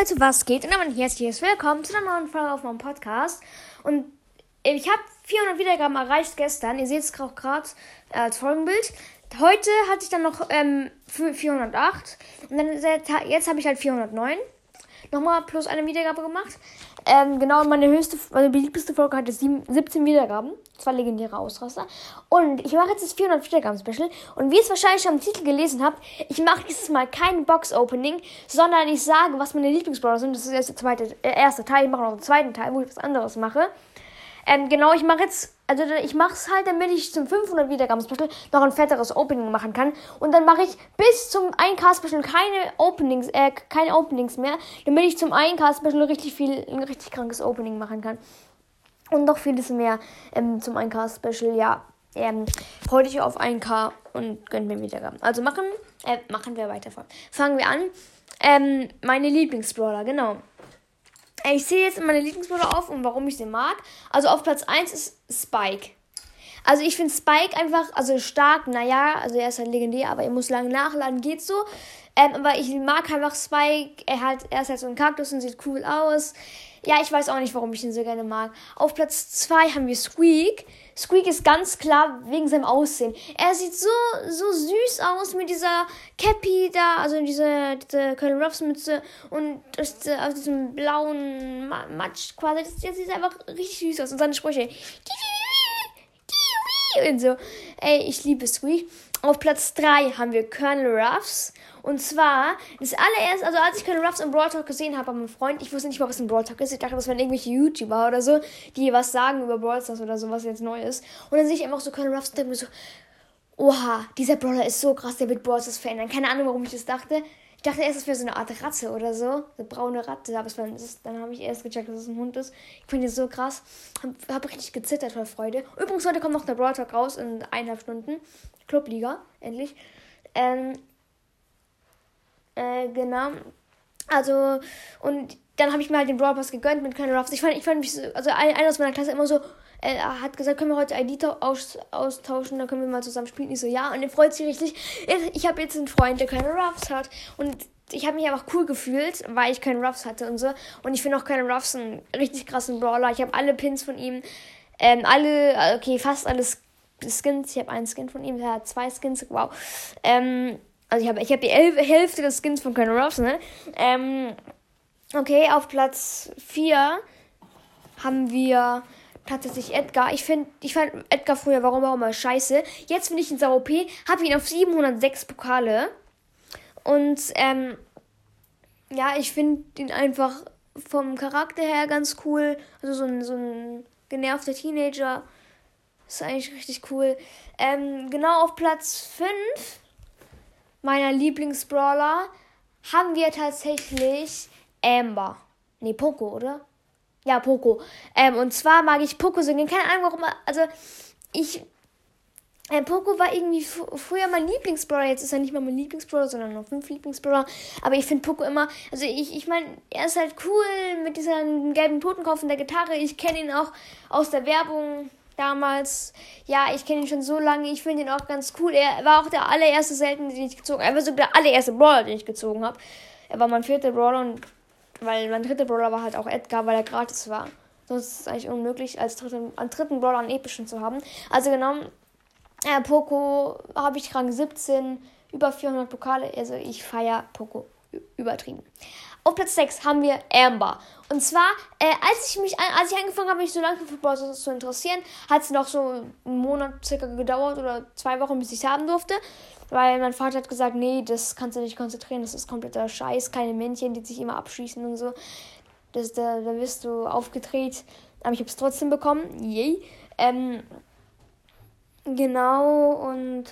Leute, was geht? Und damit herzliches Willkommen zu einer neuen Folge auf meinem Podcast. Und ich habe 400 Wiedergaben erreicht gestern. Ihr seht es auch gerade äh, als Folgenbild. Heute hatte ich dann noch ähm, 408. Und dann jetzt habe ich halt 409. Nochmal plus eine Wiedergabe gemacht. Ähm, genau, meine höchste, meine beliebteste Folge hatte 17 Wiedergaben. Zwei legendäre Ausraster. Und ich mache jetzt das 400 Wiedergaben-Special. Und wie ihr es wahrscheinlich schon am Titel gelesen habt, ich mache dieses Mal kein Box-Opening, sondern ich sage, was meine Lieblingsbrawler sind. Das ist jetzt der zweite, äh, erste Teil. Ich mache noch einen zweiten Teil, wo ich was anderes mache. Ähm, genau, ich mache jetzt, also ich mache es halt, damit ich zum 500 Wiedergaben Special noch ein fetteres Opening machen kann. Und dann mache ich bis zum 1K Special keine Openings, äh, keine Openings mehr, damit ich zum 1K Special richtig viel, ein richtig krankes Opening machen kann. Und noch vieles mehr ähm, zum 1K Special, ja. Ähm, freut euch auf 1K und gönnt mir Wiedergaben. Also machen, äh, machen wir weiter. Fangen wir an. Ähm, meine Lieblingsbrawler, genau. Ich sehe jetzt meine Lieblingsbrawler auf und warum ich sie mag. Also auf Platz 1 ist Spike. Also ich finde Spike einfach, also stark, naja, also er ist halt legendär, aber er muss lange nachladen, geht so. Ähm, aber ich mag einfach Spike. Er, hat, er ist halt so ein Kaktus und sieht cool aus. Ja, ich weiß auch nicht, warum ich ihn so gerne mag. Auf Platz 2 haben wir Squeak. Squeak ist ganz klar wegen seinem Aussehen. Er sieht so, so süß aus mit dieser Cappy da, also diese, diese Colonel Ruffs Mütze und das, aus diesem blauen Matsch quasi. Das, das sieht einfach richtig süß aus. Und seine Sprüche. Und so. Ey, ich liebe Squeak. Auf Platz 3 haben wir Colonel Ruffs. Und zwar, das allererste, also als ich Colonel Ruffs im Brawl Talk gesehen habe meinem Freund, ich wusste nicht mal, was ein Brawl Talk ist. Ich dachte, das wären irgendwelche YouTuber oder so, die was sagen über Brawl Stars oder so, was jetzt neu ist. Und dann sehe ich einfach so Colonel Ruffs und denke mir so, oha, dieser Brawler ist so krass, der wird Brawl Stars verändern. Keine Ahnung, warum ich das dachte. Ich dachte erst, es wäre so eine Art Ratte oder so. Eine braune Ratte. Aber es war, ist, dann habe ich erst gecheckt, dass es ein Hund ist. Ich finde es so krass. Habe hab richtig gezittert vor Freude. Übrigens, heute kommt noch der Brawl Talk raus in eineinhalb Stunden. Clubliga, endlich. Ähm, äh, genau. Also, und dann habe ich mir halt den Brawl Pass gegönnt mit kleinen Ruffs. Ich fand, ich fand mich so, also einer aus meiner Klasse immer so, äh, hat gesagt, können wir heute ID aus, austauschen, dann können wir mal zusammen spielen. Ich so, ja, und er freut sich richtig. Ich habe jetzt einen Freund, der keine Ruffs hat. Und ich habe mich einfach cool gefühlt, weil ich keine Ruffs hatte und so. Und ich finde auch keine Ruffs einen richtig krassen Brawler. Ich habe alle Pins von ihm. Ähm, alle, okay, fast alle Skins. Ich habe einen Skin von ihm, er hat zwei Skins. Wow. Ähm, also ich habe ich hab die Hälfte des Skins von Colonel Ruffs, ne? Ähm, okay, auf Platz 4 haben wir tatsächlich Edgar. Ich finde, ich fand Edgar früher, warum auch immer, scheiße. Jetzt finde ich ihn sau OP. Habe ihn auf 706 Pokale. Und, ähm, ja, ich finde ihn einfach vom Charakter her ganz cool. Also so ein, so ein genervter Teenager. Ist eigentlich richtig cool. Ähm, genau auf Platz 5 meiner Lieblingsbrawler haben wir tatsächlich Amber. Nee, Poco, oder? Ja, Poco. Ähm, und zwar mag ich Poco singen. Keine Ahnung, warum. Also, ich. Äh, Poco war irgendwie früher mein Lieblingsbrawler. Jetzt ist er nicht mehr mein Lieblingsbrawler, sondern noch fünf Lieblingsbrawler. Aber ich finde Poco immer. Also, ich, ich meine, er ist halt cool mit diesem gelben Totenkopf und der Gitarre. Ich kenne ihn auch aus der Werbung damals. Ja, ich kenne ihn schon so lange. Ich finde ihn auch ganz cool. Er war auch der allererste Selten, den ich gezogen habe. Er war sogar der allererste Brawler, den ich gezogen habe. Er war mein vierter Brawler und weil mein dritter Brawler war halt auch Edgar, weil er gratis war. Sonst ist es eigentlich unmöglich, als dritten, einen dritten Brawler einen epischen zu haben. Also genommen, äh, Poco habe ich Rang 17, über 400 Pokale. Also ich feiere Poco übertrieben. Auf Platz 6 haben wir Amber. Und zwar, äh, als ich mich, als ich angefangen habe, mich so lange für Football zu interessieren, hat es noch so einen Monat circa gedauert oder zwei Wochen, bis ich es haben durfte. Weil mein Vater hat gesagt, nee, das kannst du nicht konzentrieren, das ist kompletter Scheiß, keine Männchen, die sich immer abschießen und so. Das, da, da wirst du aufgedreht. Aber ich habe es trotzdem bekommen. Yay. Ähm, genau, und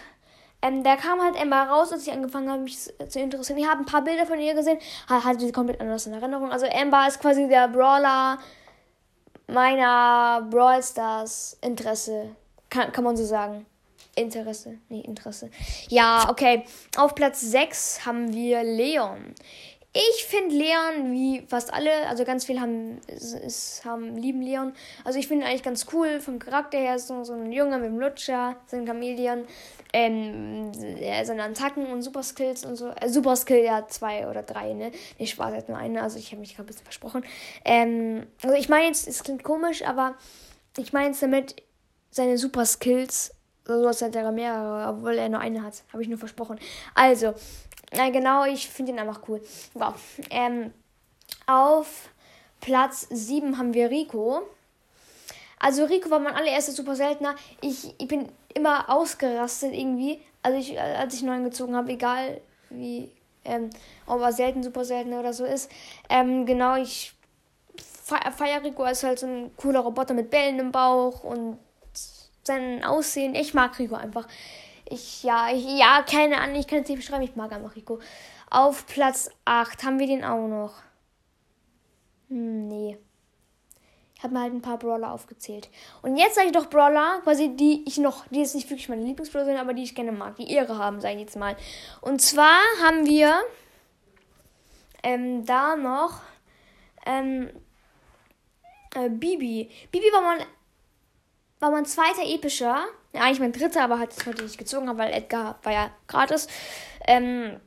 ähm, da kam halt Emma raus, als ich angefangen habe, mich zu interessieren. Ich habe ein paar Bilder von ihr gesehen, hatte sie komplett anders in Erinnerung. Also Amber ist quasi der Brawler meiner Brawl Stars Interesse. Kann, kann man so sagen. Interesse, nee, Interesse. Ja, okay. Auf Platz 6 haben wir Leon. Ich finde Leon, wie fast alle, also ganz viele haben, es, haben lieben Leon. Also ich finde ihn eigentlich ganz cool. Vom Charakter her ist so, so ein Junge mit dem Lutscher, so ein Chameleon. Ähm, seine Attacken und Superskills und so. Äh, Superskill, ja, zwei oder drei, ne? Nicht Spaß, hat nur eine, also ich habe mich gerade ein bisschen versprochen. Ähm, also ich meine jetzt, es klingt komisch, aber ich meine jetzt damit seine Superskills. So als hätte er mehrere, obwohl er nur eine hat. Habe ich nur versprochen. Also, na genau, ich finde ihn einfach cool. Wow. Ähm, auf Platz 7 haben wir Rico. Also Rico war mein allererster super seltener. Ich, ich bin immer ausgerastet irgendwie. Also ich, als ich neuen gezogen habe, egal wie, ähm, ob er selten, super selten oder so ist. Ähm, genau, ich feiere Rico als halt so ein cooler Roboter mit Bällen im Bauch und sein Aussehen. Ich mag Rico einfach. Ich, ja, ich, ja, keine Ahnung, ich kann es nicht beschreiben. Ich mag einfach Rico. Auf Platz 8 haben wir den auch noch. Hm, nee. Ich habe mir halt ein paar Brawler aufgezählt. Und jetzt sage ich doch Brawler, quasi die ich noch, die jetzt nicht wirklich meine Lieblingsbrawler sind, aber die ich gerne mag, die Ehre haben, sage ich jetzt mal. Und zwar haben wir ähm, da noch ähm, äh, Bibi. Bibi war mein, war mein zweiter epischer ja, eigentlich mein dritter, aber halt das heute nicht gezogen habe, weil Edgar war ja gratis. Ähm,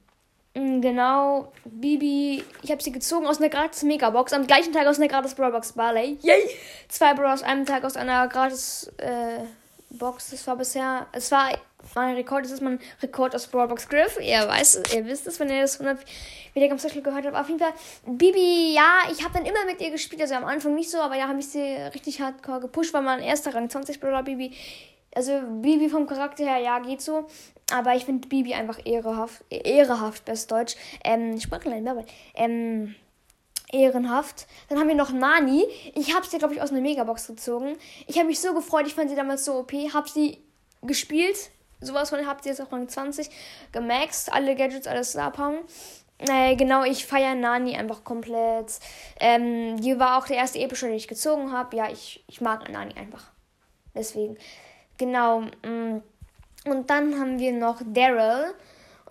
genau, Bibi, ich habe sie gezogen aus einer gratis Megabox, am gleichen Tag aus einer gratis Brawlbox Barley. Yay! Zwei Brawler aus einem Tag aus einer gratis äh, Box. Das war bisher, es war mein Rekord, ist mein Rekord aus Brawlbox Griff. Ihr weißt, ihr wisst es, wenn ihr das 100 Wiedergaben gehört habt. Auf jeden Fall, Bibi, ja, ich habe dann immer mit ihr gespielt, also am Anfang nicht so, aber ja, habe ich sie richtig hardcore gepusht, war mein erster Rang 20 Brawler Bibi. Also Bibi vom Charakter her, ja, geht so. Aber ich finde Bibi einfach ehrehaft, ehrehaft, bestdeutsch. Ähm, Sprachlein, ähm, ehrenhaft. Dann haben wir noch Nani. Ich habe sie, glaube ich, aus einer Megabox gezogen. Ich habe mich so gefreut, ich fand sie damals so OP. Hab sie gespielt. Sowas von, habt ihr jetzt auch Rang 20 gemaxt. Alle Gadgets, alles abhauen. Äh, genau, ich feiere Nani einfach komplett. Ähm, die war auch der erste epische, den ich gezogen habe. Ja, ich, ich mag Nani einfach. Deswegen. Genau. Mm. Und dann haben wir noch Daryl.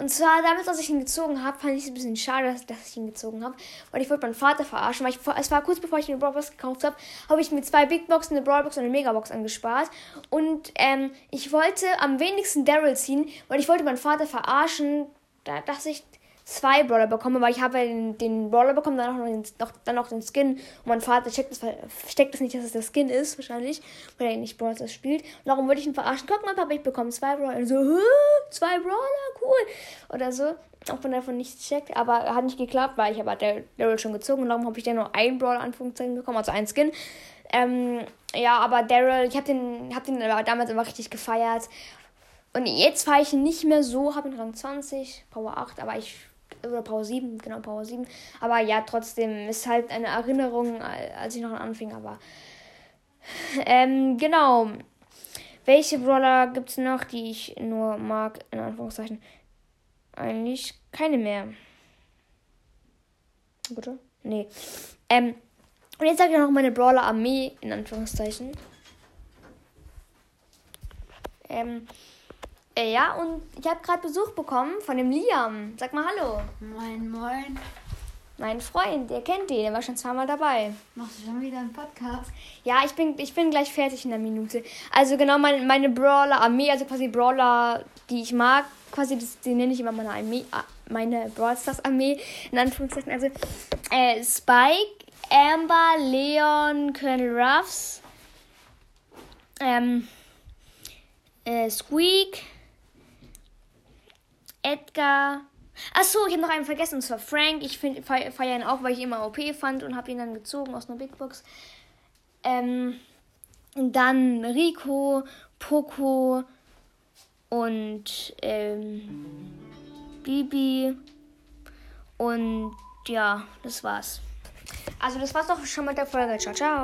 Und zwar damals, als ich ihn gezogen habe, fand ich es ein bisschen schade, dass, dass ich ihn gezogen habe. Weil ich wollte meinen Vater verarschen. Weil ich, es war kurz bevor ich eine Brawlbox gekauft habe, habe ich mir zwei Big Boxen, eine Brawlbox und eine Megabox angespart. Und ähm, ich wollte am wenigsten Daryl ziehen, weil ich wollte meinen Vater verarschen. Da dachte ich, zwei Brawler bekomme, weil ich habe den, den Brawler bekommen, dann auch noch den, noch, dann noch den Skin. Und mein Vater checkt das, steckt das nicht, dass es der Skin ist, wahrscheinlich, weil er nicht Brawler spielt. Und darum wollte ich ihn verarschen. Guck mal, Papa, ich bekomme zwei Brawler. Und so, zwei Brawler, cool. Oder so. Auch wenn er davon nichts checkt. Aber hat nicht geklappt, weil ich aber der Daryl schon gezogen. Und darum habe ich dann nur einen Brawler, Anführungszeichen, bekommen, also einen Skin. Ähm, ja, aber Daryl, ich habe den, hab den aber damals immer richtig gefeiert. Und jetzt fahre ich nicht mehr so, habe ihn Rang 20, Power 8, aber ich oder Power 7, genau, Power 7. Aber ja, trotzdem ist halt eine Erinnerung, als ich noch anfing, aber. Ähm, genau. Welche Brawler gibt es noch, die ich nur mag, in Anführungszeichen? Eigentlich keine mehr. Bitte? Nee. Ähm, und jetzt sage ich noch meine Brawler-Armee, in Anführungszeichen. Ähm, äh, ja, und ich habe gerade Besuch bekommen von dem Liam. Sag mal Hallo. Moin, moin. Mein Freund, ihr kennt ihn, der war schon zweimal dabei. Machst du schon wieder einen Podcast? Ja, ich bin, ich bin gleich fertig in der Minute. Also genau, meine, meine Brawler-Armee, also quasi Brawler, die ich mag, quasi, das, die nenne ich immer meine Armee, ah, meine Brawl Stars Armee, in Anführungszeichen. Also äh, Spike, Amber, Leon, Colonel Ruffs, ähm, äh, Squeak, Edgar. Achso, ich habe noch einen vergessen, und zwar Frank. Ich feiere ihn auch, weil ich ihn immer OP fand und habe ihn dann gezogen aus einer Big Box. Ähm, dann Rico, Poco und ähm, Bibi. Und ja, das war's. Also das war's doch schon mit der Folge. Ciao, ciao.